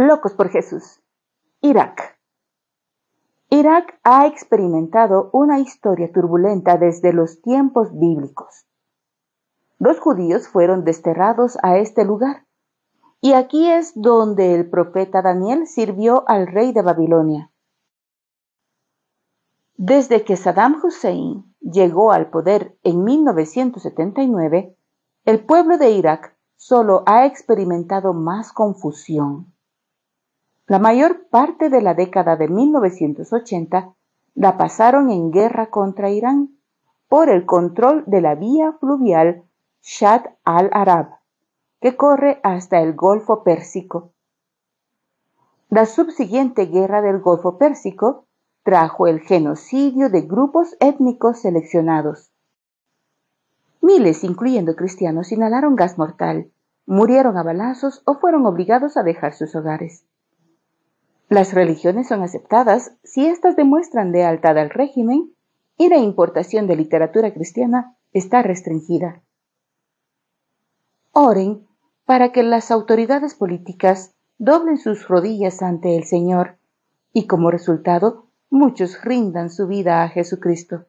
Locos por Jesús. Irak. Irak ha experimentado una historia turbulenta desde los tiempos bíblicos. Los judíos fueron desterrados a este lugar, y aquí es donde el profeta Daniel sirvió al rey de Babilonia. Desde que Saddam Hussein llegó al poder en 1979, el pueblo de Irak solo ha experimentado más confusión. La mayor parte de la década de 1980 la pasaron en guerra contra Irán por el control de la vía fluvial Shad al-Arab, que corre hasta el Golfo Pérsico. La subsiguiente guerra del Golfo Pérsico trajo el genocidio de grupos étnicos seleccionados. Miles, incluyendo cristianos, inhalaron gas mortal, murieron a balazos o fueron obligados a dejar sus hogares. Las religiones son aceptadas si éstas demuestran lealtad al régimen y la importación de literatura cristiana está restringida. Oren para que las autoridades políticas doblen sus rodillas ante el Señor y como resultado muchos rindan su vida a Jesucristo.